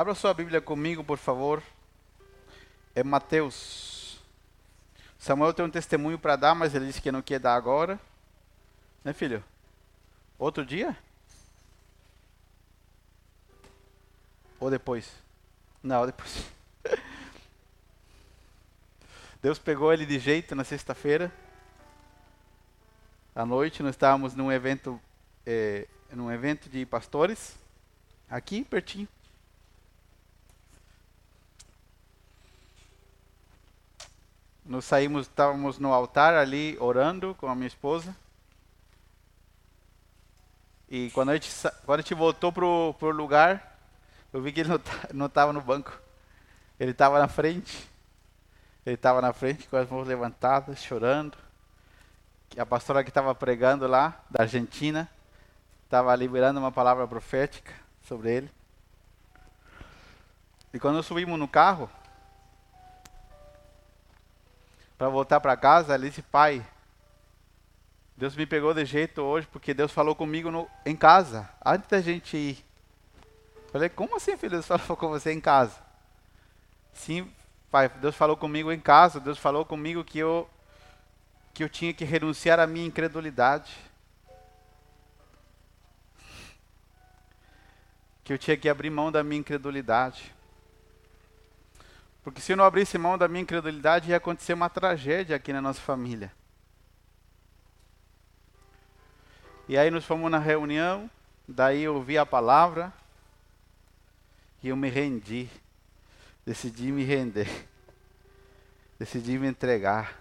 Abra sua Bíblia comigo, por favor. É Mateus. Samuel tem um testemunho para dar, mas ele disse que não quer dar agora. Né, filho? Outro dia? Ou depois? Não, depois. Deus pegou ele de jeito na sexta-feira. À noite nós estávamos num evento, é, num evento de pastores, aqui pertinho. Nós saímos, estávamos no altar ali orando com a minha esposa. E quando a gente, quando a gente voltou pro, pro lugar, eu vi que ele não estava no banco. Ele estava na frente. Ele estava na frente com as mãos levantadas, chorando. A pastora que estava pregando lá, da Argentina, estava liberando uma palavra profética sobre ele. E quando subimos no carro, para voltar para casa, ela disse: Pai, Deus me pegou de jeito hoje porque Deus falou comigo no, em casa, antes da gente ir. Falei: Como assim, filho? Deus falou com você em casa? Sim, pai, Deus falou comigo em casa. Deus falou comigo que eu que eu tinha que renunciar à minha incredulidade. Que eu tinha que abrir mão da minha incredulidade. Porque se eu não abrisse mão da minha incredulidade, ia acontecer uma tragédia aqui na nossa família. E aí nós fomos na reunião, daí eu ouvi a palavra e eu me rendi. Decidi me render. Decidi me entregar.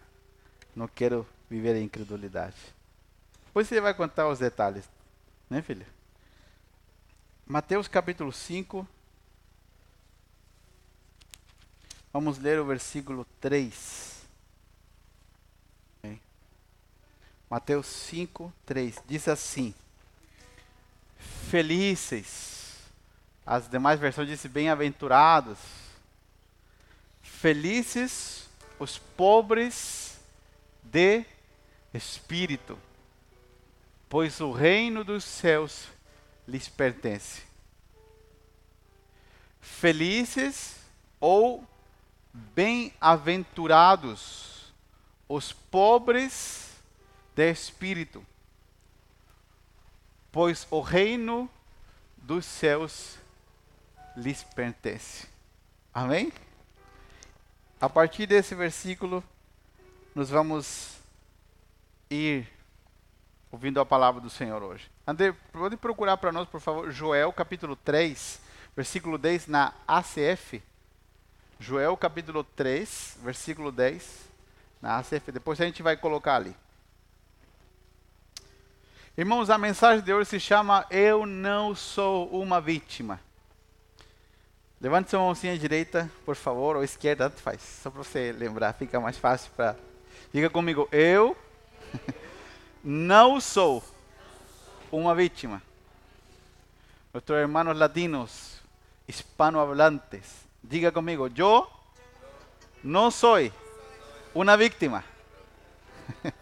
Não quero viver em incredulidade. Depois você vai contar os detalhes, né, filha? Mateus capítulo 5, Vamos ler o versículo 3. Mateus 5, 3. Diz assim: Felizes, as demais versões dizem bem-aventurados. Felizes os pobres de espírito, pois o reino dos céus lhes pertence. Felizes ou Bem-aventurados os pobres de espírito, pois o reino dos céus lhes pertence. Amém? A partir desse versículo, nós vamos ir ouvindo a palavra do Senhor hoje. André, pode procurar para nós, por favor, Joel capítulo 3, versículo 10 na ACF. Joel capítulo 3, versículo 10, na ACF. Depois a gente vai colocar ali. Irmãos, a mensagem de hoje se chama Eu não sou uma vítima. Levante sua mãozinha direita, por favor, ou esquerda, tanto faz. Só para você lembrar, fica mais fácil para. Diga comigo, eu não sou uma vítima. Nuestros hermanos latinos, hispanohablantes, Diga conmigo, yo no soy una víctima.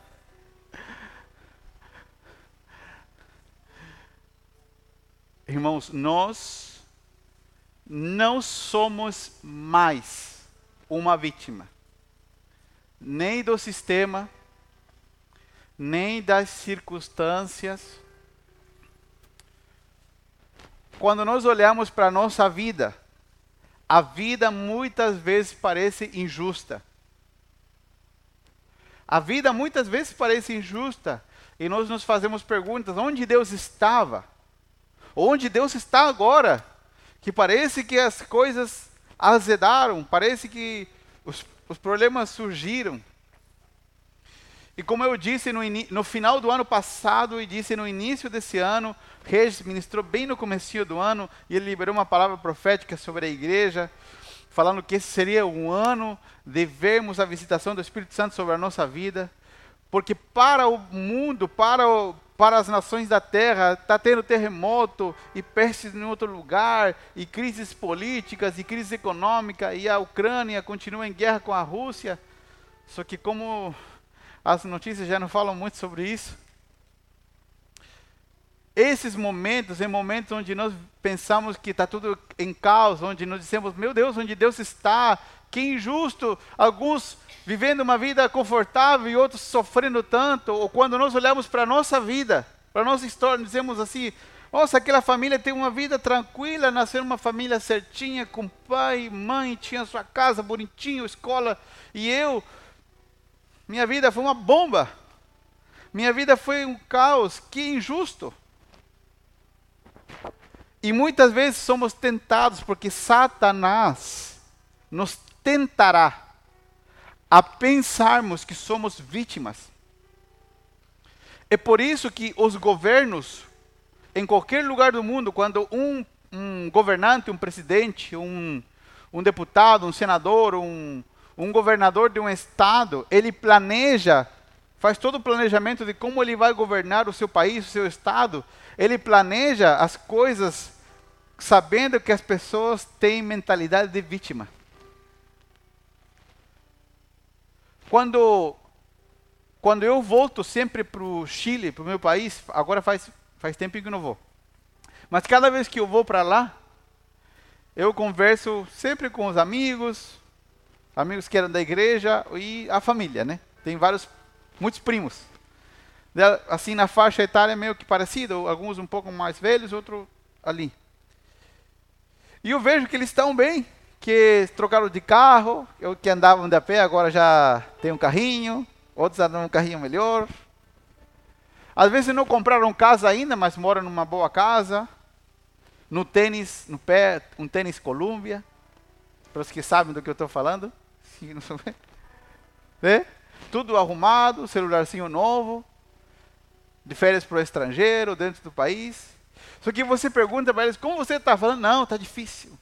Irmãos, nós não somos mais uma vítima, nem do sistema, nem das circunstâncias. Quando nós olhamos para a nossa vida, a vida muitas vezes parece injusta. A vida muitas vezes parece injusta e nós nos fazemos perguntas: onde Deus estava? Onde Deus está agora? Que parece que as coisas azedaram, parece que os, os problemas surgiram. E como eu disse no, no, final do ano passado e disse no início desse ano, Regis ministrou bem no começo do ano e ele liberou uma palavra profética sobre a igreja, falando que esse seria um ano de vermos a visitação do Espírito Santo sobre a nossa vida, porque para o mundo, para, o, para as nações da terra, está tendo terremoto e pestes em outro lugar, e crises políticas, e crise econômica, e a Ucrânia continua em guerra com a Rússia. Só que como as notícias já não falam muito sobre isso. Esses momentos, em momentos onde nós pensamos que está tudo em caos, onde nós dissemos, meu Deus, onde Deus está, que injusto, alguns vivendo uma vida confortável e outros sofrendo tanto, ou quando nós olhamos para a nossa vida, para a nossa história, dizemos assim, nossa, aquela família tem uma vida tranquila, nasceu uma família certinha, com pai, mãe, tinha sua casa bonitinho, escola, e eu, minha vida foi uma bomba, minha vida foi um caos, que injusto. E muitas vezes somos tentados porque Satanás nos tentará a pensarmos que somos vítimas. É por isso que os governos, em qualquer lugar do mundo, quando um, um governante, um presidente, um, um deputado, um senador, um, um governador de um estado, ele planeja, faz todo o planejamento de como ele vai governar o seu país, o seu estado, ele planeja as coisas sabendo que as pessoas têm mentalidade de vítima. Quando, quando eu volto sempre para o Chile, para o meu país, agora faz, faz tempo que não vou. Mas cada vez que eu vou para lá, eu converso sempre com os amigos, amigos que eram da igreja e a família, né? Tem vários, muitos primos assim na faixa etária meio que parecido, alguns um pouco mais velhos, outros ali. E eu vejo que eles estão bem, que trocaram de carro, eu que andavam de a pé agora já tem um carrinho, outros andam um carrinho melhor. Às vezes não compraram casa ainda, mas moram numa boa casa. No tênis, no pé, um tênis Columbia. Para os que sabem do que eu estou falando. Se não souber. Vê? Tudo arrumado, celularzinho novo de férias para o estrangeiro, dentro do país. Só que você pergunta para eles, como você está falando? Não, está difícil.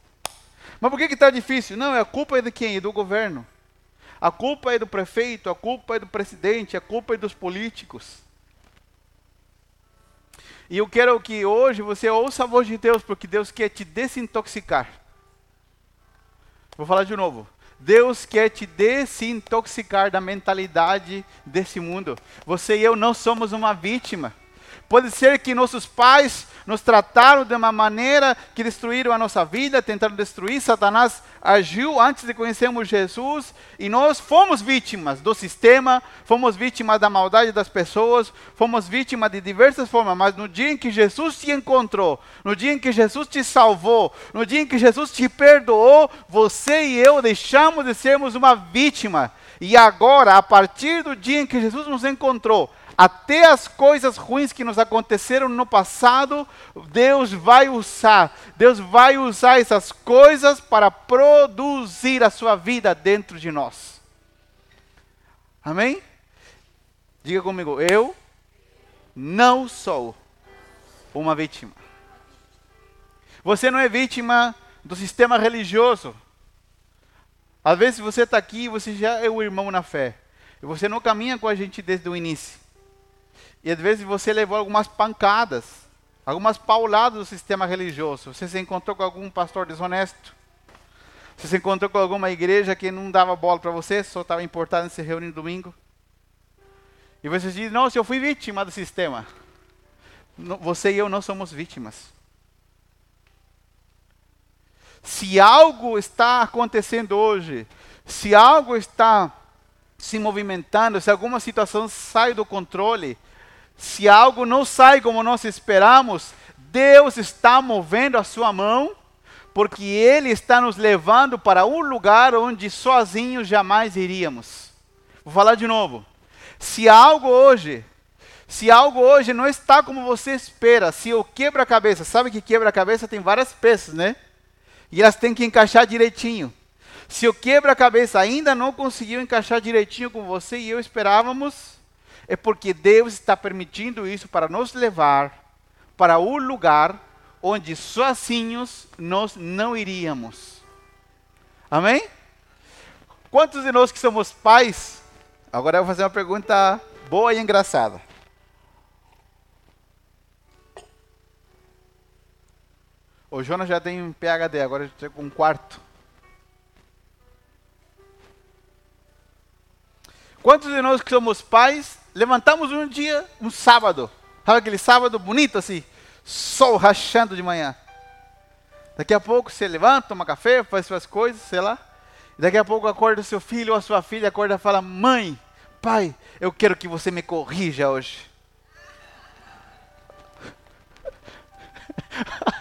Mas por que está difícil? Não, é a culpa é de quem? Do governo. A culpa é do prefeito, a culpa é do presidente, a culpa é dos políticos. E eu quero que hoje você ouça a voz de Deus, porque Deus quer te desintoxicar. Vou falar de novo. Deus quer te desintoxicar da mentalidade desse mundo. Você e eu não somos uma vítima. Pode ser que nossos pais nos trataram de uma maneira que destruíram a nossa vida, tentaram destruir. Satanás agiu antes de conhecermos Jesus e nós fomos vítimas do sistema, fomos vítimas da maldade das pessoas, fomos vítimas de diversas formas. Mas no dia em que Jesus te encontrou, no dia em que Jesus te salvou, no dia em que Jesus te perdoou, você e eu deixamos de sermos uma vítima. E agora, a partir do dia em que Jesus nos encontrou, até as coisas ruins que nos aconteceram no passado, Deus vai usar. Deus vai usar essas coisas para produzir a sua vida dentro de nós. Amém? Diga comigo, eu não sou uma vítima. Você não é vítima do sistema religioso. Às vezes você está aqui e você já é o irmão na fé. E você não caminha com a gente desde o início. E às vezes você levou algumas pancadas, algumas pauladas do sistema religioso. Você se encontrou com algum pastor desonesto. Você se encontrou com alguma igreja que não dava bola para você, só estava importado em se reunir no domingo. E você diz: Nossa, eu fui vítima do sistema. Você e eu não somos vítimas. Se algo está acontecendo hoje, se algo está se movimentando, se alguma situação sai do controle, se algo não sai como nós esperamos, Deus está movendo a sua mão, porque Ele está nos levando para um lugar onde sozinhos jamais iríamos. Vou falar de novo. Se algo hoje, se algo hoje não está como você espera, se o quebra-cabeça, sabe que quebra-cabeça tem várias peças, né? E elas têm que encaixar direitinho. Se o quebra-cabeça ainda não conseguiu encaixar direitinho com você e eu esperávamos, é porque Deus está permitindo isso para nos levar para um lugar onde sozinhos nós não iríamos. Amém? Quantos de nós que somos pais? Agora eu vou fazer uma pergunta boa e engraçada. O Jonas já tem um PhD, agora já tem um quarto. Quantos de nós que somos pais levantamos um dia, um sábado, sabe aquele sábado bonito assim? sol rachando de manhã. Daqui a pouco você levanta, toma café, faz suas coisas, sei lá. Daqui a pouco acorda seu filho ou a sua filha, acorda e fala: Mãe, pai, eu quero que você me corrija hoje.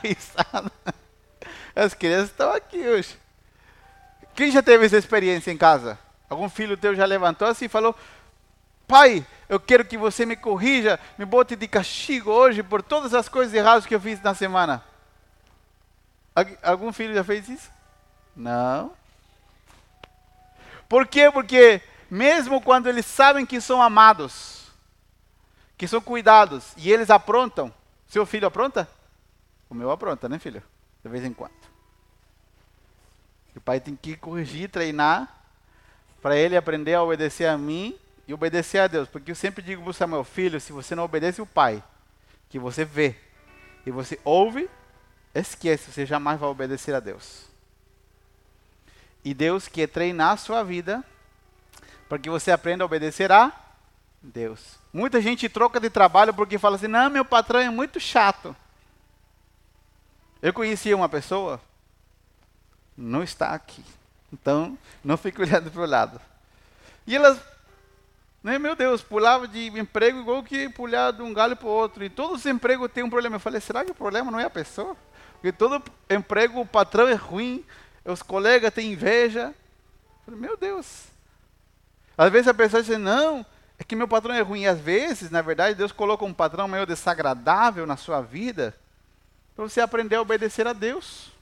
As crianças estão aqui hoje. Quem já teve essa experiência em casa? Algum filho teu já levantou assim e falou: Pai, eu quero que você me corrija, me bote de castigo hoje por todas as coisas erradas que eu fiz na semana. Algum filho já fez isso? Não. Por quê? Porque mesmo quando eles sabem que são amados, que são cuidados, e eles aprontam, seu filho apronta? O meu apronta, né, filho? De vez em quando. O pai tem que corrigir, treinar, para ele aprender a obedecer a mim e obedecer a Deus. Porque eu sempre digo para o Samuel, filho, se você não obedece o pai, que você vê, e você ouve, esquece, você jamais vai obedecer a Deus. E Deus quer treinar a sua vida para que você aprenda a obedecer a Deus. Muita gente troca de trabalho porque fala assim: não, meu patrão é muito chato. Eu conhecia uma pessoa, não está aqui. Então, não fique olhando para o lado. E elas, né, meu Deus, pulava de emprego igual que pular de um galho para o outro. E todos os empregos têm um problema. Eu falei, será que o problema não é a pessoa? Porque todo emprego, o patrão é ruim, os colegas têm inveja. Falei, meu Deus. Às vezes a pessoa diz, não, é que meu patrão é ruim. Às vezes, na verdade, Deus coloca um patrão meio desagradável na sua vida para você aprender a obedecer a Deus.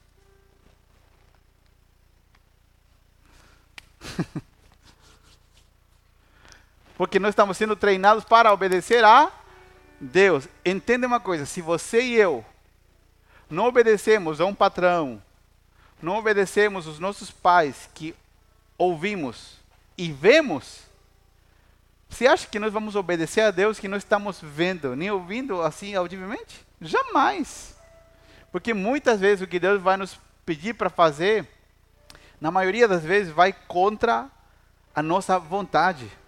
Porque nós estamos sendo treinados para obedecer a Deus. Entenda uma coisa: se você e eu não obedecemos a um patrão, não obedecemos os nossos pais que ouvimos e vemos, você acha que nós vamos obedecer a Deus que não estamos vendo nem ouvindo assim audivelmente? Jamais. Porque muitas vezes o que Deus vai nos pedir para fazer, na maioria das vezes, vai contra a nossa vontade.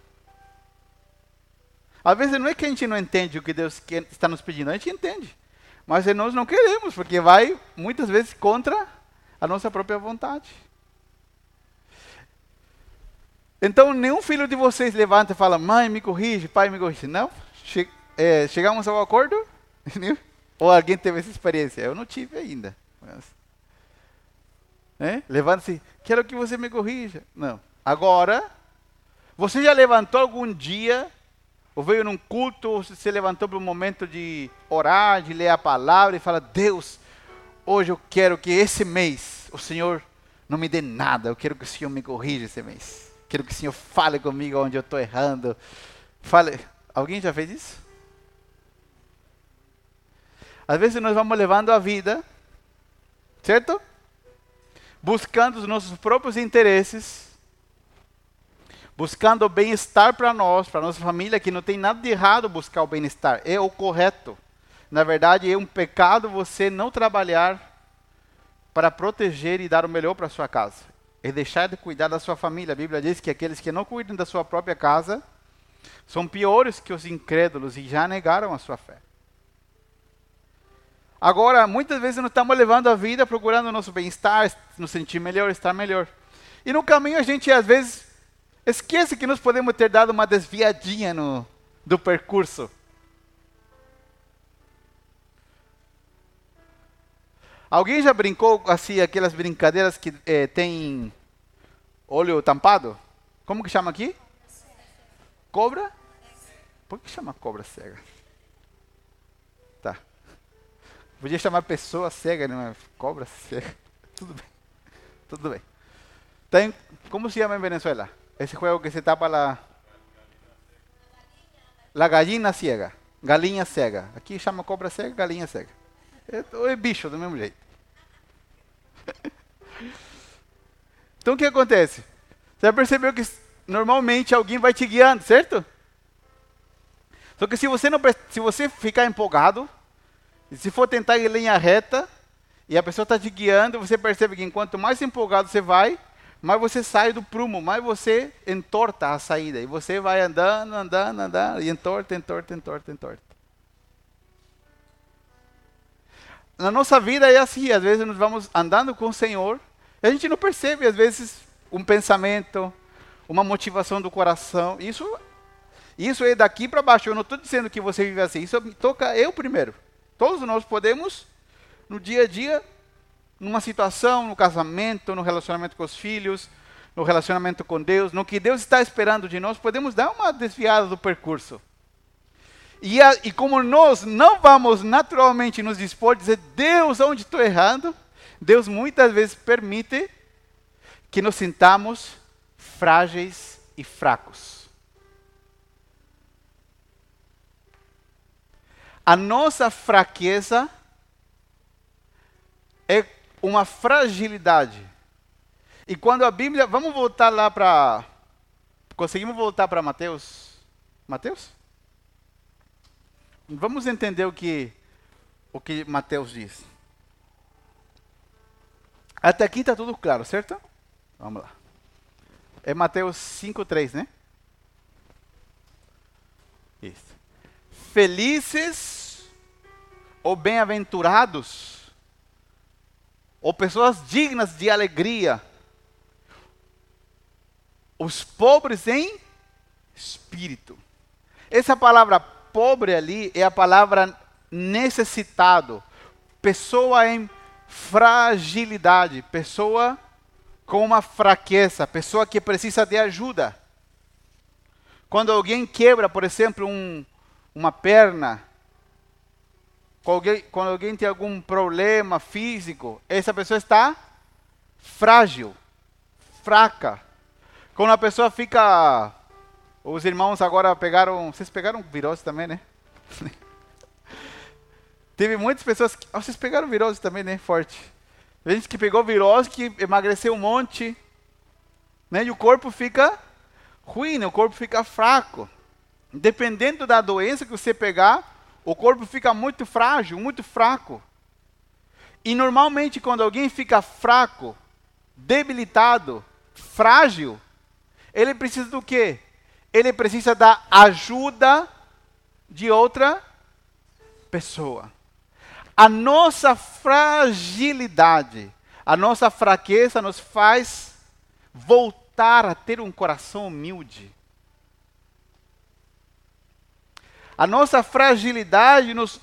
Às vezes não é que a gente não entende o que Deus está nos pedindo, a gente entende. Mas nós não queremos, porque vai muitas vezes contra a nossa própria vontade. Então, nenhum filho de vocês levanta e fala, mãe, me corrige, pai, me corrige. Não, che é, chegamos ao acordo, Ou alguém teve essa experiência? Eu não tive ainda. Mas, né? Levanta-se, quero que você me corrija. Não. Agora, você já levantou algum dia, ou veio num culto, ou se levantou para um momento de orar, de ler a palavra e fala: Deus, hoje eu quero que esse mês o Senhor não me dê nada, eu quero que o Senhor me corrija esse mês. Quero que o Senhor fale comigo onde eu estou errando. Fale. Alguém já fez isso? Às vezes nós vamos levando a vida, certo? Buscando os nossos próprios interesses, buscando o bem-estar para nós, para nossa família, que não tem nada de errado buscar o bem-estar, é o correto. Na verdade, é um pecado você não trabalhar para proteger e dar o melhor para sua casa. É deixar de cuidar da sua família. A Bíblia diz que aqueles que não cuidam da sua própria casa são piores que os incrédulos e já negaram a sua fé. Agora, muitas vezes nós estamos levando a vida procurando o nosso bem-estar, nos sentir melhor, estar melhor. E no caminho a gente às vezes esquece que nós podemos ter dado uma desviadinha no, do percurso. Alguém já brincou assim, aquelas brincadeiras que eh, tem olho tampado? Como que chama aqui? Cobra? Por que chama cobra cega? Podia chamar pessoa cega, né? Cobra cega. Tudo bem. Tudo bem. Tem, como se chama em Venezuela? Esse jogo que se tapa la... La gallina cega. Galinha cega. Aqui chama cobra cega, galinha cega. É, é bicho do mesmo jeito. Então o que acontece? Você percebeu que normalmente alguém vai te guiando, certo? Só que se você não se você ficar empolgado, se for tentar ir em linha reta, e a pessoa está te guiando, você percebe que enquanto mais empolgado você vai, mais você sai do prumo, mais você entorta a saída. E você vai andando, andando, andando, e entorta, entorta, entorta, entorta. na nossa vida é assim, às vezes nós vamos andando com o Senhor, e a gente não percebe, às vezes, um pensamento, uma motivação do coração. Isso, isso é daqui para baixo. Eu não estou dizendo que você vive assim. Isso toca eu primeiro. Todos nós podemos, no dia a dia, numa situação, no casamento, no relacionamento com os filhos, no relacionamento com Deus, no que Deus está esperando de nós, podemos dar uma desviada do percurso. E, a, e como nós não vamos naturalmente nos dispor dizer, Deus, onde estou errando, Deus muitas vezes permite que nos sintamos frágeis e fracos. A nossa fraqueza é uma fragilidade. E quando a Bíblia. Vamos voltar lá para. Conseguimos voltar para Mateus? Mateus? Vamos entender o que, o que Mateus diz. Até aqui está tudo claro, certo? Vamos lá. É Mateus 5,3, né? Isso. Felizes ou bem-aventurados, ou pessoas dignas de alegria, os pobres em espírito. Essa palavra pobre ali é a palavra necessitado, pessoa em fragilidade, pessoa com uma fraqueza, pessoa que precisa de ajuda. Quando alguém quebra, por exemplo, um, uma perna, quando alguém, tem algum problema físico, essa pessoa está frágil, fraca. Quando a pessoa fica os irmãos agora pegaram. Vocês pegaram virose também, né? Teve muitas pessoas que. Oh, vocês pegaram virose também, né? Forte. Tem gente que pegou virose, que emagreceu um monte. Né? E o corpo fica ruim, né? o corpo fica fraco. Dependendo da doença que você pegar, o corpo fica muito frágil, muito fraco. E normalmente, quando alguém fica fraco, debilitado, frágil, ele precisa do quê? ele precisa da ajuda de outra pessoa. A nossa fragilidade, a nossa fraqueza nos faz voltar a ter um coração humilde. A nossa fragilidade nos,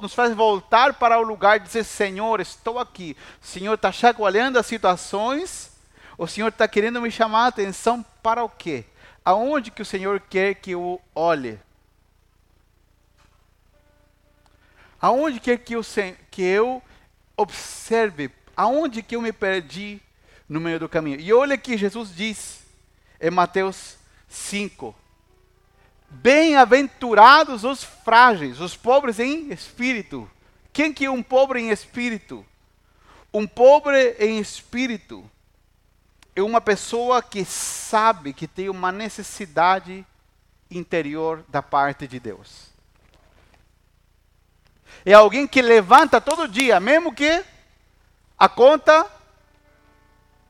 nos, faz voltar para o lugar de dizer: Senhor, estou aqui. O Senhor está chacoalhando as situações. O Senhor está querendo me chamar a atenção para o quê? Aonde que o Senhor quer que eu olhe? Aonde quer que eu, que eu observe? Aonde que eu me perdi no meio do caminho? E olha que Jesus diz em Mateus 5. Bem-aventurados os frágeis, os pobres em espírito. Quem que é um pobre em espírito? Um pobre em espírito é uma pessoa que sabe que tem uma necessidade interior da parte de Deus. É alguém que levanta todo dia, mesmo que a conta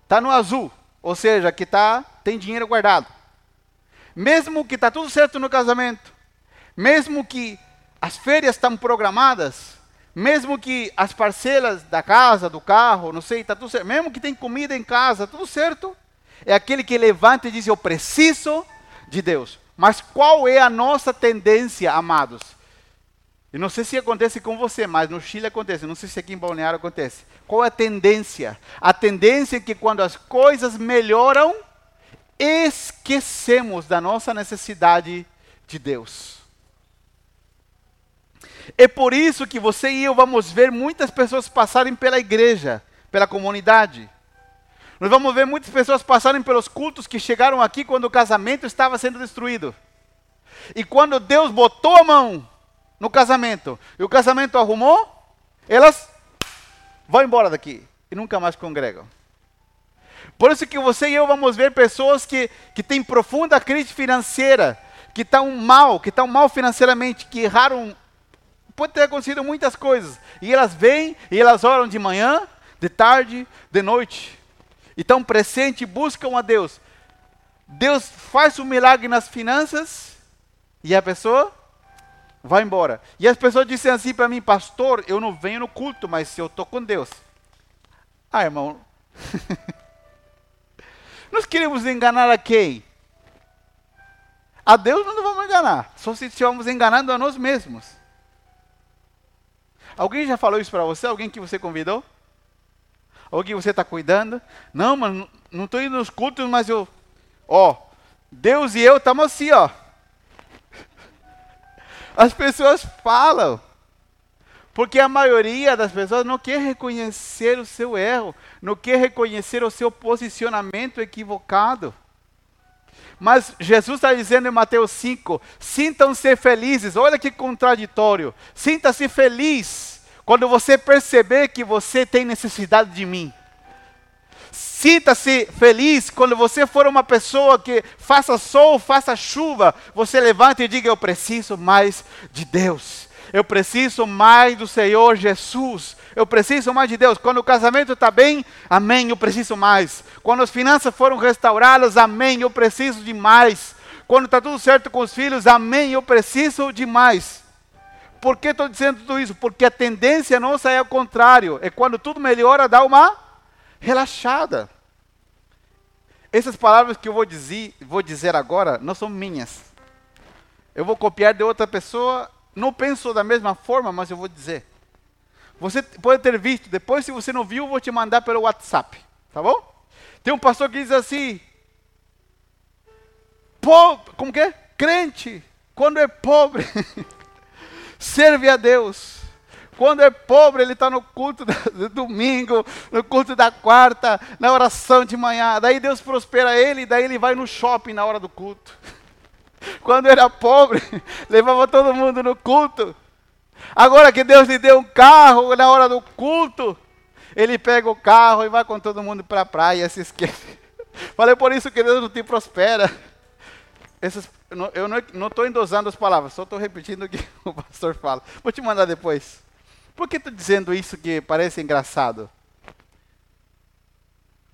está no azul, ou seja, que tá, tem dinheiro guardado. Mesmo que está tudo certo no casamento, mesmo que as férias estão programadas, mesmo que as parcelas da casa, do carro, não sei, está tudo certo. Mesmo que tem comida em casa, tudo certo. É aquele que levanta e diz: Eu preciso de Deus. Mas qual é a nossa tendência, amados? Eu não sei se acontece com você, mas no Chile acontece. Não sei se aqui em Balneário acontece. Qual é a tendência? A tendência é que quando as coisas melhoram, esquecemos da nossa necessidade de Deus. É por isso que você e eu vamos ver muitas pessoas passarem pela igreja, pela comunidade. Nós vamos ver muitas pessoas passarem pelos cultos que chegaram aqui quando o casamento estava sendo destruído. E quando Deus botou a mão no casamento e o casamento arrumou, elas vão embora daqui e nunca mais congregam. Por isso que você e eu vamos ver pessoas que, que têm profunda crise financeira, que estão mal, que estão mal financeiramente, que erraram pode ter acontecido muitas coisas. E elas vêm e elas oram de manhã, de tarde, de noite. E estão presentes e buscam a Deus. Deus faz um milagre nas finanças e a pessoa vai embora. E as pessoas dizem assim para mim, pastor, eu não venho no culto, mas eu estou com Deus. Ah, irmão. Queremos enganar a quem? A Deus não vamos enganar, só se estivermos enganando a nós mesmos. Alguém já falou isso para você? Alguém que você convidou? Alguém que você está cuidando? Não, mas não estou indo nos cultos, mas eu. Ó, Deus e eu estamos assim, ó. As pessoas falam. Porque a maioria das pessoas não quer reconhecer o seu erro, não quer reconhecer o seu posicionamento equivocado. Mas Jesus está dizendo em Mateus 5: sintam-se felizes. Olha que contraditório. Sinta-se feliz quando você perceber que você tem necessidade de mim. Sinta-se feliz quando você for uma pessoa que faça sol, faça chuva, você levanta e diga: Eu preciso mais de Deus. Eu preciso mais do Senhor Jesus. Eu preciso mais de Deus. Quando o casamento está bem, amém, eu preciso mais. Quando as finanças foram restauradas, amém, eu preciso de mais. Quando está tudo certo com os filhos, amém, eu preciso de mais. Por que estou dizendo tudo isso? Porque a tendência nossa é o contrário. É quando tudo melhora, dá uma relaxada. Essas palavras que eu vou dizer, vou dizer agora não são minhas. Eu vou copiar de outra pessoa. Não penso da mesma forma, mas eu vou dizer. Você pode ter visto, depois se você não viu, eu vou te mandar pelo WhatsApp, tá bom? Tem um pastor que diz assim: como que é? Crente, quando é pobre, serve a Deus. Quando é pobre, ele está no culto do domingo, no culto da quarta, na oração de manhã. Daí Deus prospera ele, daí ele vai no shopping na hora do culto. Quando era pobre, levava todo mundo no culto. Agora que Deus lhe deu um carro na hora do culto, ele pega o carro e vai com todo mundo para a praia se esquece. Falei por isso que Deus não te prospera. Essas, eu não estou endosando as palavras, só estou repetindo o que o pastor fala. Vou te mandar depois. Por que estou dizendo isso que parece engraçado?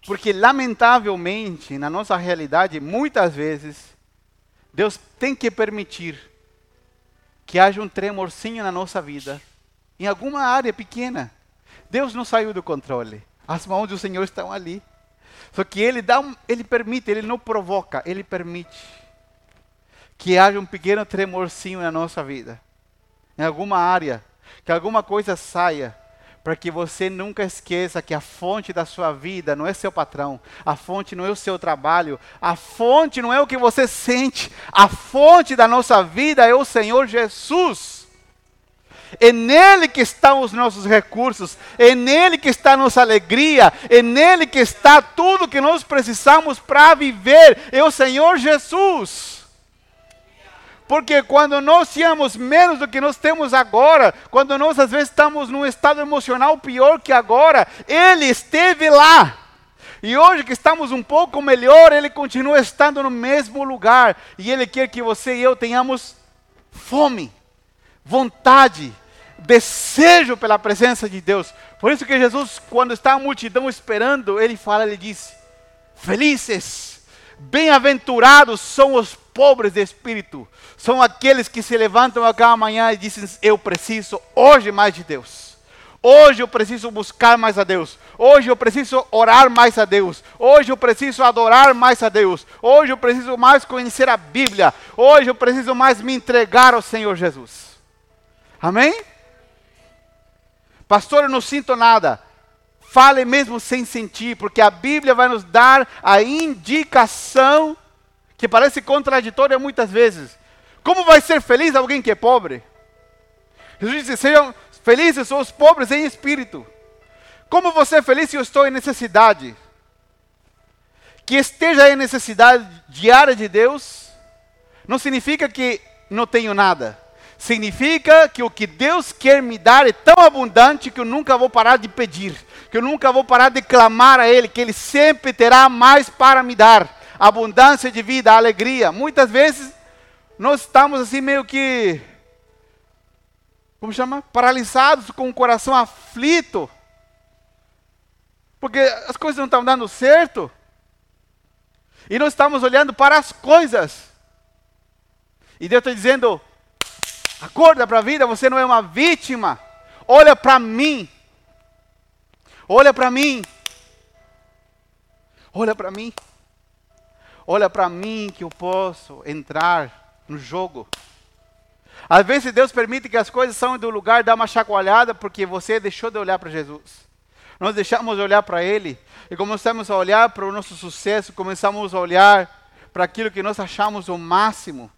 Porque, lamentavelmente, na nossa realidade, muitas vezes, Deus tem que permitir que haja um tremorzinho na nossa vida, em alguma área pequena. Deus não saiu do controle. As mãos do Senhor estão ali. Só que Ele dá um, Ele permite, Ele não provoca, Ele permite que haja um pequeno tremorzinho na nossa vida, em alguma área, que alguma coisa saia para que você nunca esqueça que a fonte da sua vida não é seu patrão, a fonte não é o seu trabalho, a fonte não é o que você sente, a fonte da nossa vida é o Senhor Jesus. É nele que estão os nossos recursos, é nele que está a nossa alegria, é nele que está tudo que nós precisamos para viver, é o Senhor Jesus. Porque quando nós tínhamos menos do que nós temos agora, quando nós às vezes estamos num estado emocional pior que agora, Ele esteve lá. E hoje que estamos um pouco melhor, Ele continua estando no mesmo lugar. E Ele quer que você e eu tenhamos fome, vontade, desejo pela presença de Deus. Por isso que Jesus, quando está a multidão esperando, Ele fala, Ele diz: Felizes, bem-aventurados são os pobres de espírito são aqueles que se levantam a cada manhã e dizem: Eu preciso hoje mais de Deus. Hoje eu preciso buscar mais a Deus. Hoje eu preciso orar mais a Deus. Hoje eu preciso adorar mais a Deus. Hoje eu preciso mais conhecer a Bíblia. Hoje eu preciso mais me entregar ao Senhor Jesus. Amém? Pastor, eu não sinto nada. Fale mesmo sem sentir, porque a Bíblia vai nos dar a indicação que parece contraditória muitas vezes. Como vai ser feliz alguém que é pobre? Jesus disse: sejam felizes os pobres em espírito. Como você é feliz se eu estou em necessidade? Que esteja em necessidade diária de Deus, não significa que não tenho nada. Significa que o que Deus quer me dar é tão abundante que eu nunca vou parar de pedir, que eu nunca vou parar de clamar a Ele, que Ele sempre terá mais para me dar abundância de vida, alegria. Muitas vezes nós estamos assim meio que, como chama? Paralisados, com o coração aflito. Porque as coisas não estão dando certo. E nós estamos olhando para as coisas. E Deus está dizendo: Acorda para a vida, você não é uma vítima. Olha para mim. Olha para mim. Olha para mim. Olha para mim que eu posso entrar no jogo. Às vezes Deus permite que as coisas saiam do lugar, dá uma chacoalhada, porque você deixou de olhar para Jesus. Nós deixamos de olhar para Ele e começamos a olhar para o nosso sucesso, começamos a olhar para aquilo que nós achamos o máximo.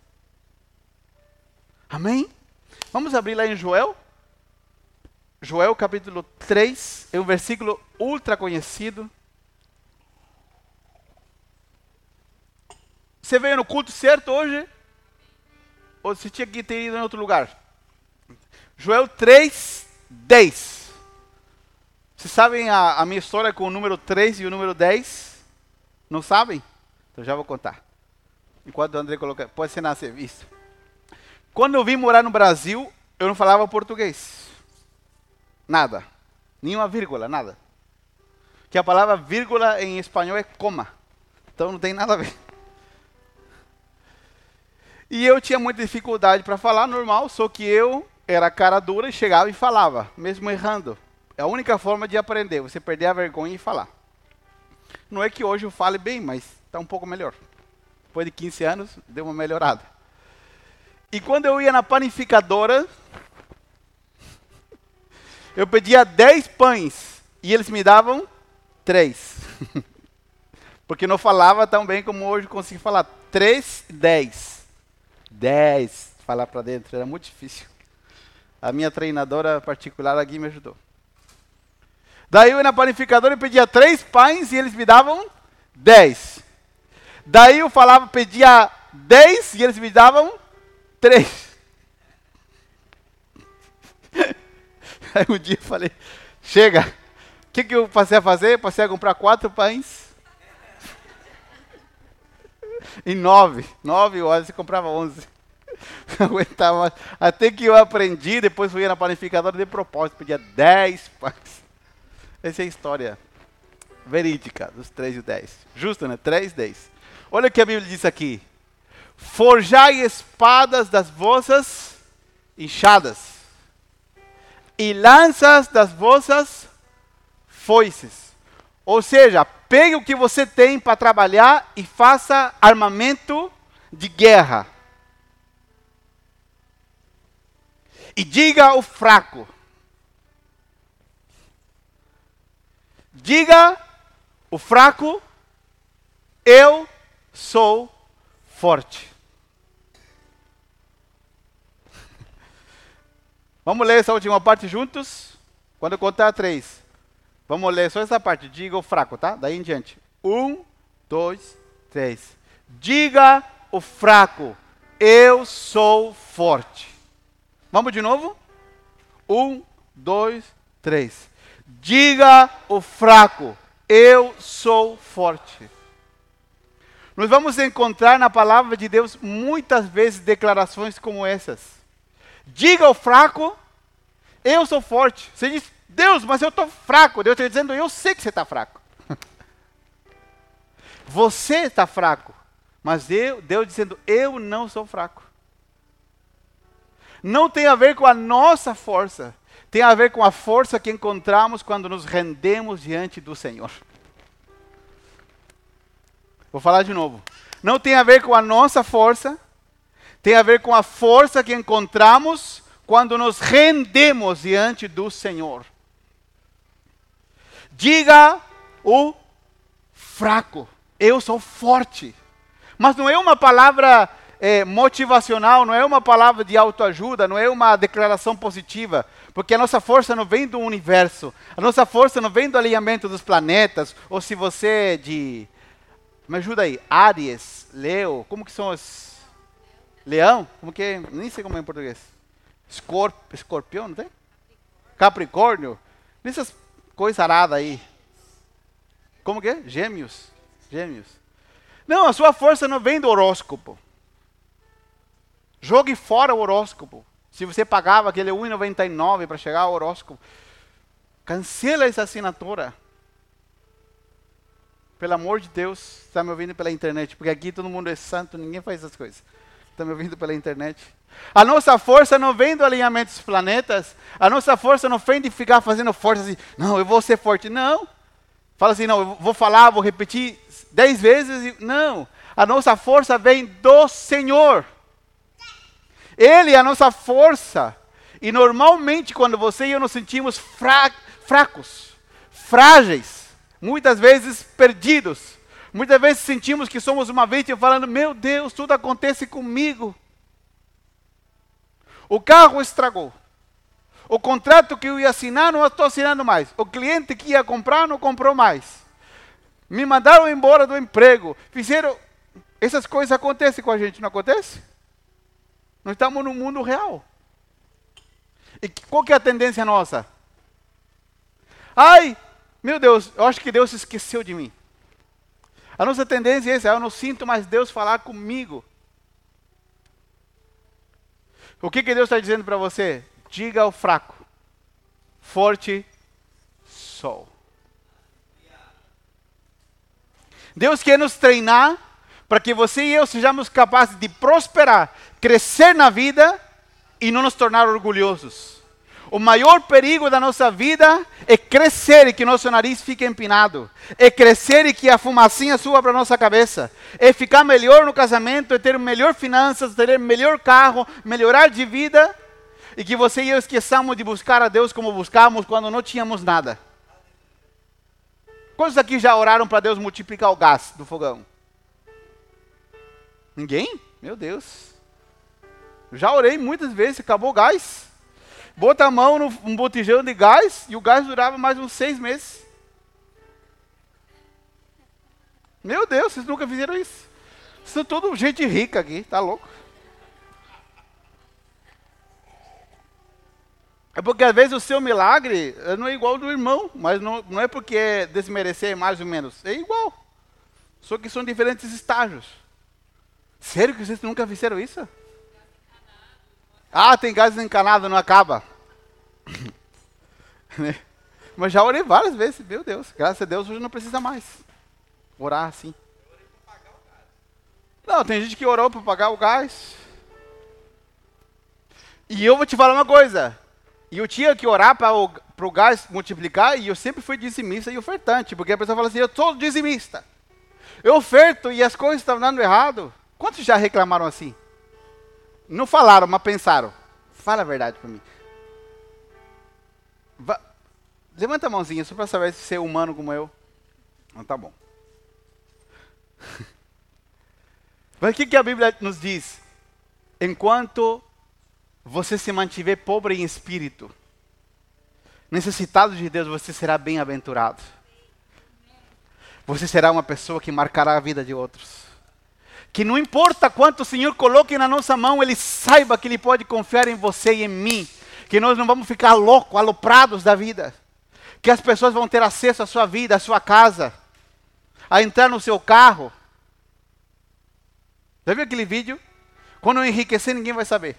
Amém? Vamos abrir lá em Joel? Joel capítulo 3, é um versículo ultra conhecido. Você veio no culto certo hoje? Ou você tinha que ter ido em outro lugar? Joel 3, 10. Vocês sabem a, a minha história com o número 3 e o número 10? Não sabem? Então já vou contar. Enquanto o André coloca, pode ser na serviço. Quando eu vim morar no Brasil, eu não falava português. Nada. Nenhuma vírgula, nada. Que a palavra vírgula em espanhol é coma. Então não tem nada a ver. E eu tinha muita dificuldade para falar normal, só que eu era cara dura e chegava e falava, mesmo errando. É a única forma de aprender, você perder a vergonha e falar. Não é que hoje eu fale bem, mas está um pouco melhor. Depois de 15 anos, deu uma melhorada. E quando eu ia na panificadora, eu pedia 10 pães e eles me davam 3. Porque não falava tão bem como hoje consigo falar. 3, 10. 10. Falar para dentro era muito difícil. A minha treinadora particular aqui me ajudou. Daí eu ia na panificadora e pedia três pães e eles me davam 10. Daí eu falava, pedia 10 e eles me davam 3. Aí um dia eu falei, chega, o que, que eu passei a fazer? Passei a comprar quatro pães. Em nove. Nove horas você comprava onze. Não aguentava Até que eu aprendi, depois fui na panificadora de propósito, pedia dez pães. Essa é a história verídica dos três e dez. Justo, né? Três, dez. Olha o que a Bíblia diz aqui. Forjai espadas das vossas inchadas e lanças das vossas foices. Ou seja, pegue o que você tem para trabalhar e faça armamento de guerra. E diga ao fraco. Diga o fraco, eu sou forte. Vamos ler essa última parte juntos? Quando eu contar três. Vamos ler só essa parte. Diga o fraco, tá? Daí em diante. Um, dois, três. Diga o fraco, eu sou forte. Vamos de novo? Um, dois, três. Diga o fraco, eu sou forte. Nós vamos encontrar na palavra de Deus muitas vezes declarações como essas. Diga ao fraco, eu sou forte. Você diz, Deus, mas eu estou fraco. Deus está dizendo, eu sei que você está fraco. você está fraco. Mas eu, Deus dizendo, eu não sou fraco. Não tem a ver com a nossa força. Tem a ver com a força que encontramos quando nos rendemos diante do Senhor. Vou falar de novo. Não tem a ver com a nossa força. Tem a ver com a força que encontramos quando nos rendemos diante do Senhor. Diga o fraco, eu sou forte. Mas não é uma palavra é, motivacional, não é uma palavra de autoajuda, não é uma declaração positiva, porque a nossa força não vem do universo, a nossa força não vem do alinhamento dos planetas, ou se você é de. Me ajuda aí, Aries, Leo, como que são os. Leão? Como que é? Nem sei como é em português. Escorp, escorpião, não tem? Capricórnio. Essas coisas aradas aí. Como que é? Gêmeos. Gêmeos. Não, a sua força não vem do horóscopo. Jogue fora o horóscopo. Se você pagava aquele 1,99 para chegar ao horóscopo, cancela essa assinatura. Pelo amor de Deus, está me ouvindo pela internet, porque aqui todo mundo é santo, ninguém faz essas coisas. está me ouvindo pela internet. A nossa força não vem do alinhamento dos planetas. A nossa força não vem de ficar fazendo força assim, não, eu vou ser forte. Não. Fala assim, não, eu vou falar, vou repetir dez vezes. Não. A nossa força vem do Senhor. Ele é a nossa força. E normalmente, quando você e eu nos sentimos fra fracos, frágeis, muitas vezes perdidos, muitas vezes sentimos que somos uma vítima, falando: Meu Deus, tudo acontece comigo. O carro estragou. O contrato que eu ia assinar, não estou assinando mais. O cliente que ia comprar, não comprou mais. Me mandaram embora do emprego. Fizeram. Essas coisas acontecem com a gente, não acontece? Nós estamos no mundo real. E qual que é a tendência nossa? Ai, meu Deus, eu acho que Deus esqueceu de mim. A nossa tendência é essa, eu não sinto mais Deus falar comigo. O que, que Deus está dizendo para você? Diga ao fraco, forte sou. Deus quer nos treinar para que você e eu sejamos capazes de prosperar, crescer na vida e não nos tornar orgulhosos. O maior perigo da nossa vida é crescer e que nosso nariz fique empinado. É crescer e que a fumacinha suba para nossa cabeça. É ficar melhor no casamento, é ter melhor finanças, ter melhor carro, melhorar de vida. E que você e eu esqueçamos de buscar a Deus como buscávamos quando não tínhamos nada. Quantos aqui já oraram para Deus multiplicar o gás do fogão? Ninguém? Meu Deus. Já orei muitas vezes, acabou o gás. Bota a mão num botijão de gás e o gás durava mais uns seis meses. Meu Deus, vocês nunca fizeram isso. São tudo gente rica aqui, tá louco? É porque às vezes o seu milagre não é igual ao do irmão, mas não, não é porque é desmerecer mais ou menos, é igual. Só que são diferentes estágios. Sério que vocês nunca fizeram isso? Ah, tem gás encanado, não acaba. Né? Mas já orei várias vezes, meu Deus, graças a Deus hoje não precisa mais orar assim. Não, tem gente que orou para pagar o gás. E eu vou te falar uma coisa. Eu tinha que orar para o, para o gás multiplicar, e eu sempre fui dizimista e ofertante, porque a pessoa fala assim: eu sou dizimista. Eu oferto e as coisas estão dando errado. Quantos já reclamaram assim? Não falaram, mas pensaram. Fala a verdade para mim. Va Levanta a mãozinha só para saber se você é humano como eu. Não tá bom. Mas o que, que a Bíblia nos diz? Enquanto você se mantiver pobre em espírito, necessitado de Deus, você será bem-aventurado. Você será uma pessoa que marcará a vida de outros. Que não importa quanto o Senhor coloque na nossa mão, Ele saiba que Ele pode confiar em você e em mim. Que nós não vamos ficar loucos, aloprados da vida. Que as pessoas vão ter acesso à sua vida, à sua casa, a entrar no seu carro. Já viu aquele vídeo? Quando eu enriquecer, ninguém vai saber.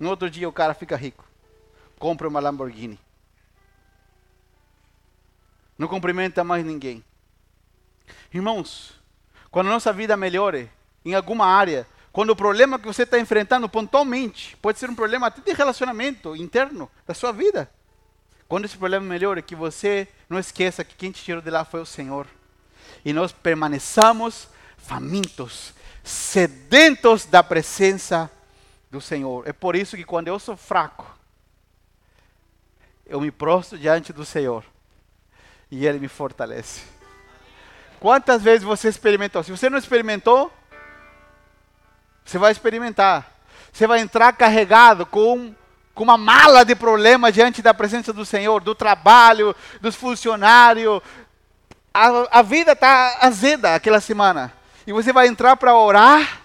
No outro dia o cara fica rico. Compra uma Lamborghini. Não cumprimenta mais ninguém. Irmãos, quando a nossa vida melhore, em alguma área, quando o problema que você está enfrentando pontualmente, pode ser um problema até de relacionamento interno da sua vida. Quando esse problema melhora, que você não esqueça que quem te tirou de lá foi o Senhor. E nós permaneçamos famintos, sedentos da presença do Senhor. É por isso que quando eu sou fraco, eu me prostro diante do Senhor e Ele me fortalece. Quantas vezes você experimentou? Se você não experimentou, você vai experimentar. Você vai entrar carregado com, com uma mala de problemas diante da presença do Senhor, do trabalho, dos funcionários. A, a vida está azeda aquela semana. E você vai entrar para orar.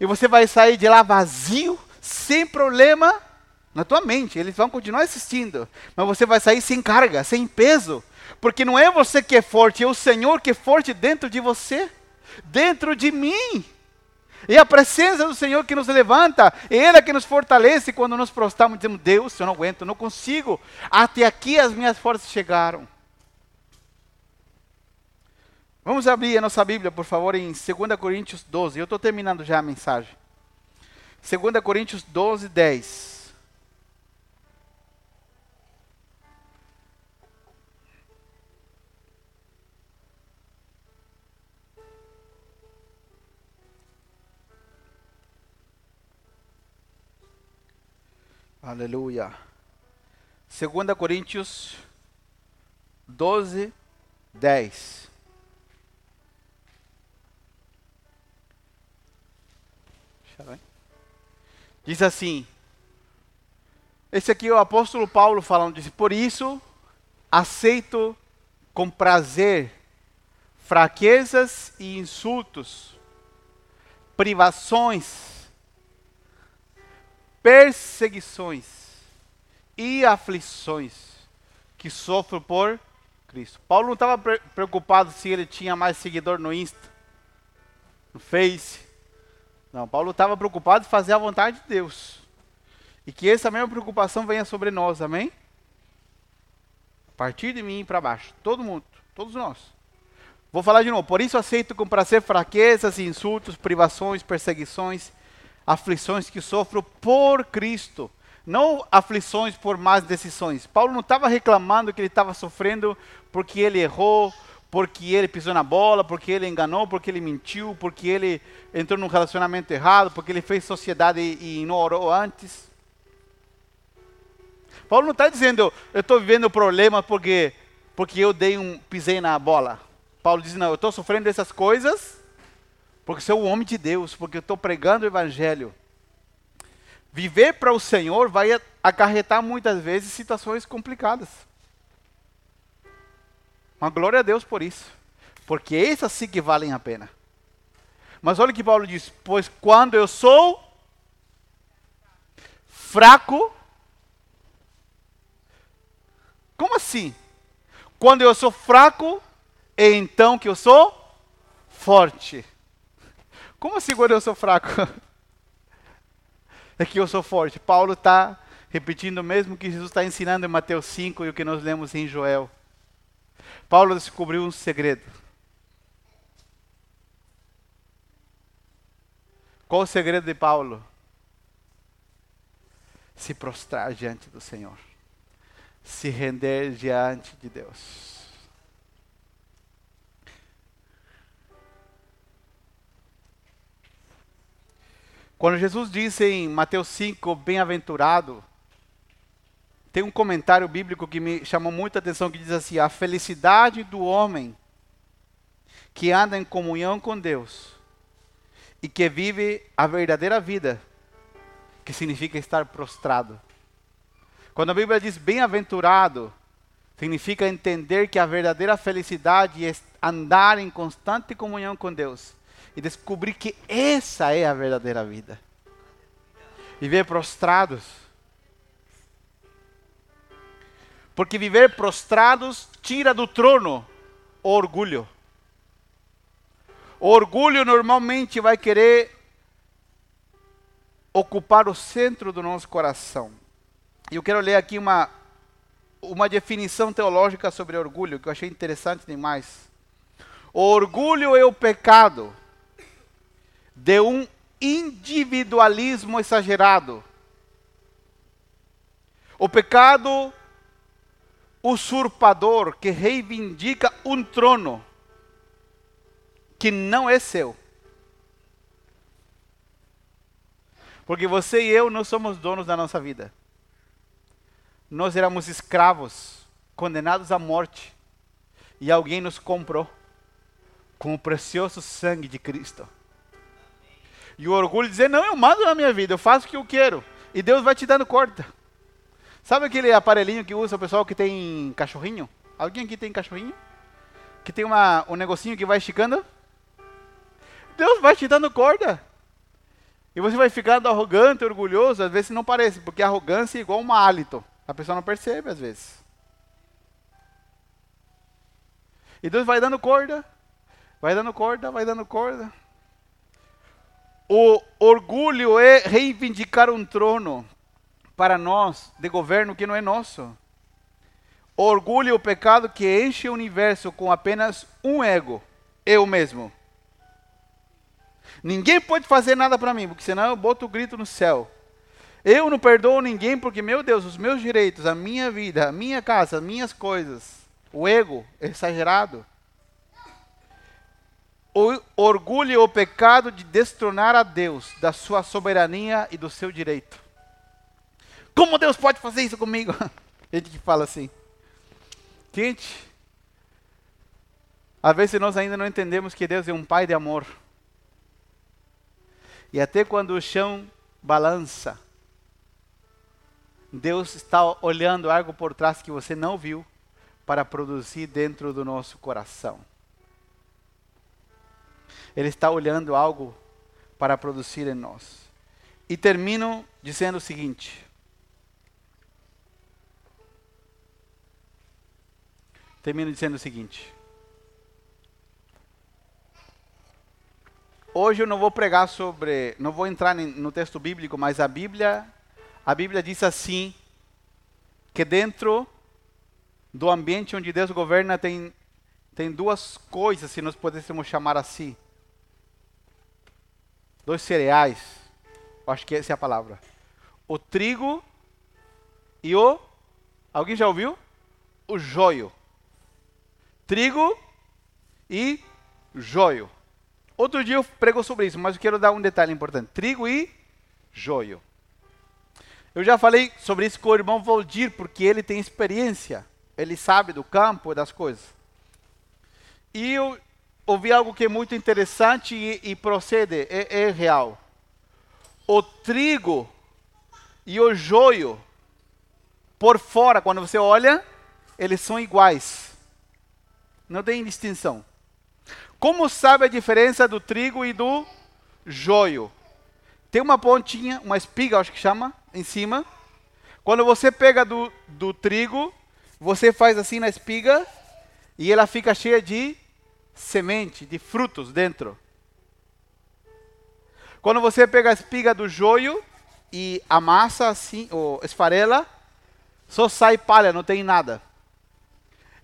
E você vai sair de lá vazio, sem problema na tua mente. Eles vão continuar assistindo. Mas você vai sair sem carga, sem peso. Porque não é você que é forte, é o Senhor que é forte dentro de você, dentro de mim. E a presença do Senhor que nos levanta, é Ele que nos fortalece quando nos prostramos e dizemos: Deus, eu não aguento, não consigo. Até aqui as minhas forças chegaram. Vamos abrir a nossa Bíblia, por favor, em 2 Coríntios 12. Eu estou terminando já a mensagem. 2 Coríntios 12, 10. Aleluia. 2 Coríntios 12, 10. Diz assim: esse aqui é o apóstolo Paulo falando, diz, por isso aceito com prazer fraquezas e insultos, privações, perseguições e aflições que sofro por Cristo. Paulo não estava preocupado se ele tinha mais seguidor no Insta, no Face. Não, Paulo estava preocupado em fazer a vontade de Deus. E que essa mesma preocupação venha sobre nós, amém? A partir de mim para baixo, todo mundo, todos nós. Vou falar de novo. Por isso aceito com prazer fraquezas, insultos, privações, perseguições aflições que sofro por Cristo, não aflições por más decisões. Paulo não estava reclamando que ele estava sofrendo porque ele errou, porque ele pisou na bola, porque ele enganou, porque ele mentiu, porque ele entrou num relacionamento errado, porque ele fez sociedade e, e não orou antes. Paulo não está dizendo, eu estou vivendo problema porque, porque eu dei um, pisei na bola. Paulo diz, não, eu estou sofrendo essas coisas porque sou um homem de Deus, porque estou pregando o Evangelho. Viver para o Senhor vai acarretar muitas vezes situações complicadas. Mas glória a Deus por isso, porque essas sim que valem a pena. Mas olha o que Paulo diz: Pois quando eu sou fraco, como assim? Quando eu sou fraco, é então que eu sou forte. Como assim quando eu sou fraco? É que eu sou forte. Paulo está repetindo o mesmo que Jesus está ensinando em Mateus 5 e o que nós lemos em Joel. Paulo descobriu um segredo. Qual o segredo de Paulo? Se prostrar diante do Senhor. Se render diante de Deus. Quando Jesus disse em Mateus 5, bem-aventurado, tem um comentário bíblico que me chamou muita atenção que diz assim: a felicidade do homem que anda em comunhão com Deus e que vive a verdadeira vida, que significa estar prostrado. Quando a Bíblia diz bem-aventurado, significa entender que a verdadeira felicidade é andar em constante comunhão com Deus e descobrir que essa é a verdadeira vida. Viver prostrados. Porque viver prostrados tira do trono o orgulho. O orgulho normalmente vai querer ocupar o centro do nosso coração. E eu quero ler aqui uma, uma definição teológica sobre orgulho que eu achei interessante demais. O orgulho é o pecado de um individualismo exagerado. O pecado usurpador que reivindica um trono que não é seu. Porque você e eu não somos donos da nossa vida. Nós éramos escravos, condenados à morte, e alguém nos comprou com o precioso sangue de Cristo. E o orgulho dizer, não, eu mando na minha vida, eu faço o que eu quero. E Deus vai te dando corda. Sabe aquele aparelhinho que usa o pessoal que tem cachorrinho? Alguém aqui tem cachorrinho? Que tem uma, um negocinho que vai esticando? Deus vai te dando corda. E você vai ficando arrogante, orgulhoso, às vezes não parece, porque arrogância é igual um hálito. A pessoa não percebe às vezes. E Deus vai dando corda, vai dando corda, vai dando corda. O orgulho é reivindicar um trono para nós de governo que não é nosso. O orgulho é o pecado que enche o universo com apenas um ego, eu mesmo. Ninguém pode fazer nada para mim, porque senão eu boto o grito no céu. Eu não perdoo ninguém porque, meu Deus, os meus direitos, a minha vida, a minha casa, as minhas coisas, o ego exagerado. O orgulho e o pecado de destronar a Deus da sua soberania e do seu direito. Como Deus pode fazer isso comigo? Gente que fala assim. Gente, às vezes nós ainda não entendemos que Deus é um pai de amor. E até quando o chão balança, Deus está olhando algo por trás que você não viu para produzir dentro do nosso coração. Ele está olhando algo para produzir em nós. E termino dizendo o seguinte: termino dizendo o seguinte. Hoje eu não vou pregar sobre, não vou entrar no texto bíblico, mas a Bíblia, a Bíblia diz assim que dentro do ambiente onde Deus governa tem tem duas coisas, se nós pudéssemos chamar assim. Dois cereais. Acho que essa é a palavra. O trigo e o Alguém já ouviu? O joio trigo e joio. Outro dia eu prego sobre isso, mas eu quero dar um detalhe importante: trigo e joio. Eu já falei sobre isso com o irmão Valdir, porque ele tem experiência, ele sabe do campo e das coisas. E eu ouvi algo que é muito interessante e, e procede, é, é real. O trigo e o joio, por fora, quando você olha, eles são iguais. Não tem distinção. Como sabe a diferença do trigo e do joio? Tem uma pontinha, uma espiga, acho que chama, em cima. Quando você pega do, do trigo, você faz assim na espiga e ela fica cheia de semente, de frutos dentro. Quando você pega a espiga do joio e amassa assim, ou esfarela, só sai palha, não tem nada.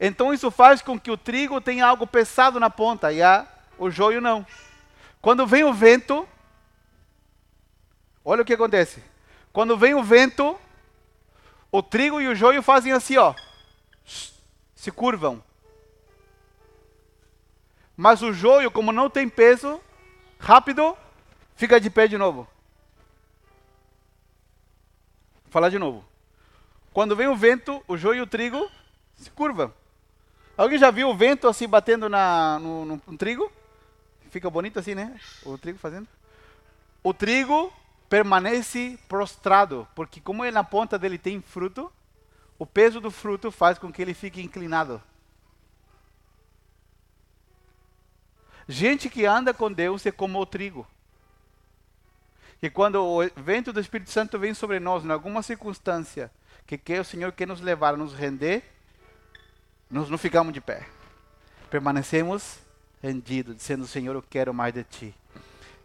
Então isso faz com que o trigo tenha algo pesado na ponta e a, o joio não. Quando vem o vento, olha o que acontece. Quando vem o vento, o trigo e o joio fazem assim, ó, se curvam. Mas o joio, como não tem peso, rápido, fica de pé de novo. Vou falar de novo. Quando vem o vento, o joio e o trigo se curvam. Alguém já viu o vento assim batendo na, no, no, no trigo? Fica bonito assim, né? O trigo fazendo. O trigo permanece prostrado, porque como ele, na ponta dele tem fruto, o peso do fruto faz com que ele fique inclinado. Gente que anda com Deus é como o trigo. Que quando o vento do Espírito Santo vem sobre nós, em alguma circunstância, que quer o Senhor quer nos levar a nos render, nós não ficamos de pé. Permanecemos rendidos, dizendo: Senhor, eu quero mais de ti.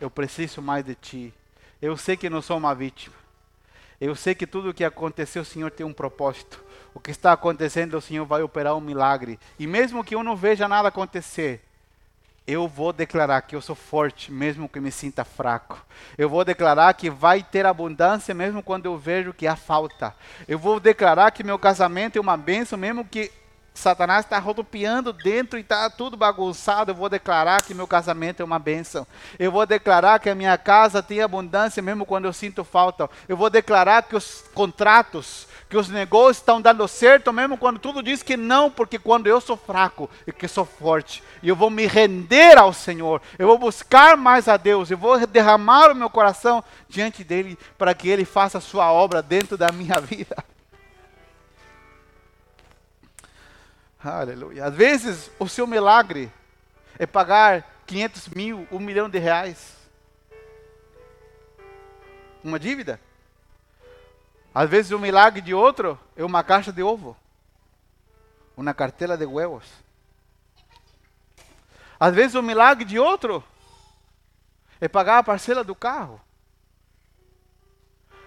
Eu preciso mais de ti. Eu sei que não sou uma vítima. Eu sei que tudo o que aconteceu, o Senhor tem um propósito. O que está acontecendo, o Senhor vai operar um milagre. E mesmo que eu não veja nada acontecer, eu vou declarar que eu sou forte, mesmo que me sinta fraco. Eu vou declarar que vai ter abundância, mesmo quando eu vejo que há falta. Eu vou declarar que meu casamento é uma bênção, mesmo que Satanás está rodopiando dentro e está tudo bagunçado. Eu vou declarar que meu casamento é uma bênção. Eu vou declarar que a minha casa tem abundância mesmo quando eu sinto falta. Eu vou declarar que os contratos, que os negócios estão dando certo mesmo quando tudo diz que não, porque quando eu sou fraco e que sou forte, e eu vou me render ao Senhor. Eu vou buscar mais a Deus. Eu vou derramar o meu coração diante dele para que ele faça a sua obra dentro da minha vida. Aleluia. Às vezes, o seu milagre é pagar 500 mil, um milhão de reais. Uma dívida. Às vezes, o milagre de outro é uma caixa de ovo. Uma cartela de huevos. Às vezes, o milagre de outro é pagar a parcela do carro.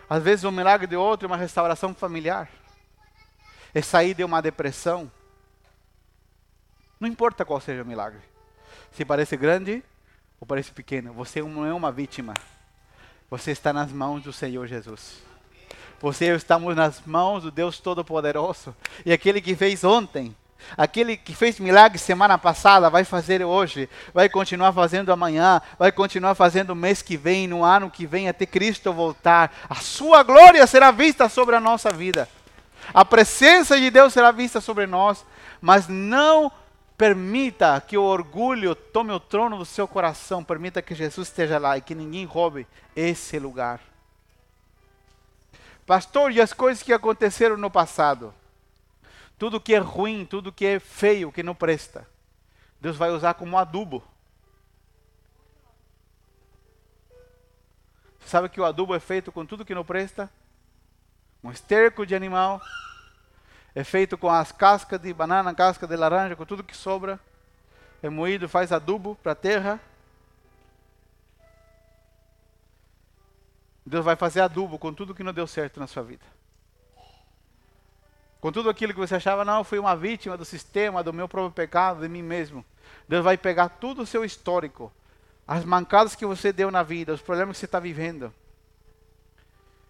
Às vezes, o milagre de outro é uma restauração familiar. É sair de uma depressão não importa qual seja o milagre. Se parece grande ou parece pequeno, você não é uma vítima. Você está nas mãos do Senhor Jesus. Você estamos nas mãos do Deus Todo-Poderoso. E aquele que fez ontem, aquele que fez milagre semana passada, vai fazer hoje, vai continuar fazendo amanhã, vai continuar fazendo mês que vem, no ano que vem, até Cristo voltar. A sua glória será vista sobre a nossa vida. A presença de Deus será vista sobre nós, mas não permita que o orgulho tome o trono do seu coração, permita que Jesus esteja lá e que ninguém roube esse lugar. Pastor, e as coisas que aconteceram no passado? Tudo que é ruim, tudo que é feio, que não presta. Deus vai usar como adubo. Você sabe que o adubo é feito com tudo que não presta? Um esterco de animal. É feito com as cascas de banana, casca de laranja, com tudo que sobra. É moído, faz adubo para a terra. Deus vai fazer adubo com tudo que não deu certo na sua vida. Com tudo aquilo que você achava, não, eu fui uma vítima do sistema, do meu próprio pecado, de mim mesmo. Deus vai pegar tudo o seu histórico, as mancadas que você deu na vida, os problemas que você está vivendo,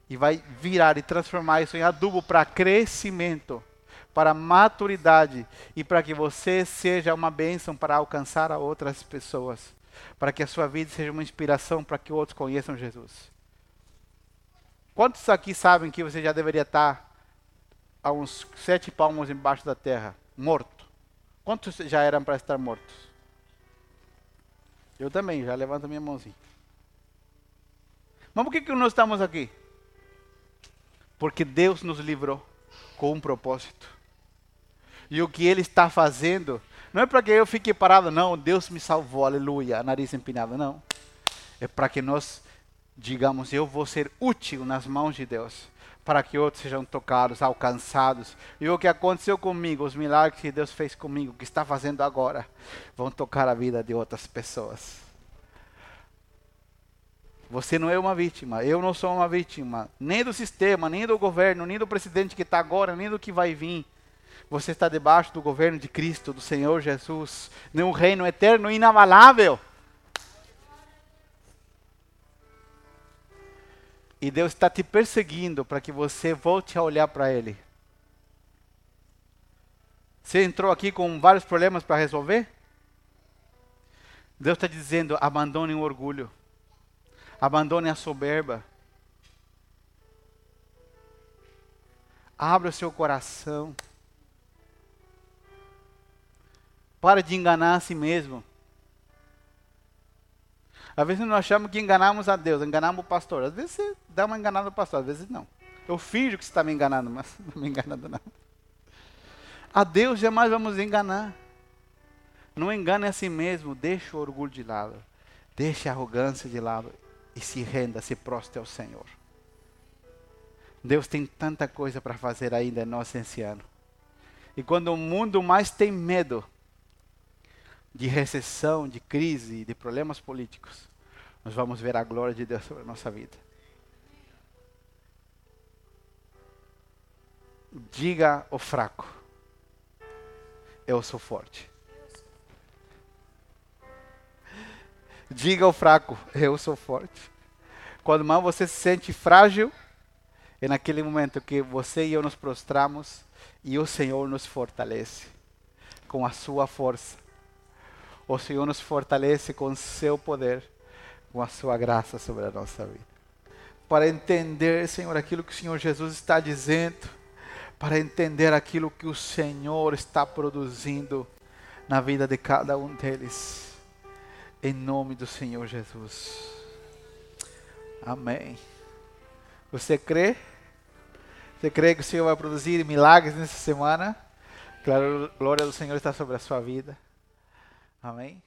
e vai virar e transformar isso em adubo para crescimento, para maturidade e para que você seja uma bênção para alcançar outras pessoas, para que a sua vida seja uma inspiração para que outros conheçam Jesus. Quantos aqui sabem que você já deveria estar a uns sete palmos embaixo da terra, morto? Quantos já eram para estar mortos? Eu também, já levanto minha mãozinha. Mas por que, que nós estamos aqui? Porque Deus nos livrou com um propósito. E o que Ele está fazendo, não é para que eu fique parado, não, Deus me salvou, aleluia, nariz empinado, não. É para que nós digamos, eu vou ser útil nas mãos de Deus, para que outros sejam tocados, alcançados. E o que aconteceu comigo, os milagres que Deus fez comigo, que está fazendo agora, vão tocar a vida de outras pessoas. Você não é uma vítima, eu não sou uma vítima, nem do sistema, nem do governo, nem do presidente que está agora, nem do que vai vir. Você está debaixo do governo de Cristo, do Senhor Jesus, de um reino eterno e E Deus está te perseguindo para que você volte a olhar para Ele. Você entrou aqui com vários problemas para resolver? Deus está dizendo: abandone o orgulho, abandone a soberba. Abra o seu coração. Para de enganar a si mesmo. Às vezes nós achamos que enganamos a Deus, enganamos o pastor. Às vezes você dá uma enganada no pastor, às vezes não. Eu finjo que você está me enganando, mas não me enganando não. A Deus jamais vamos enganar. Não engane a si mesmo, deixe o orgulho de lado, deixe a arrogância de lado e se renda, se prostre ao Senhor. Deus tem tanta coisa para fazer ainda em nós esse ano. E quando o mundo mais tem medo, de recessão, de crise, de problemas políticos, nós vamos ver a glória de Deus sobre a nossa vida. Diga o fraco, eu sou forte. Diga ao fraco, eu sou forte. Quando mais você se sente frágil, é naquele momento que você e eu nos prostramos e o Senhor nos fortalece com a sua força o Senhor nos fortalece com seu poder, com a sua graça sobre a nossa vida. Para entender, Senhor, aquilo que o Senhor Jesus está dizendo, para entender aquilo que o Senhor está produzindo na vida de cada um deles. Em nome do Senhor Jesus. Amém. Você crê? Você crê que o Senhor vai produzir milagres nessa semana? Claro, a glória do Senhor está sobre a sua vida. Amém?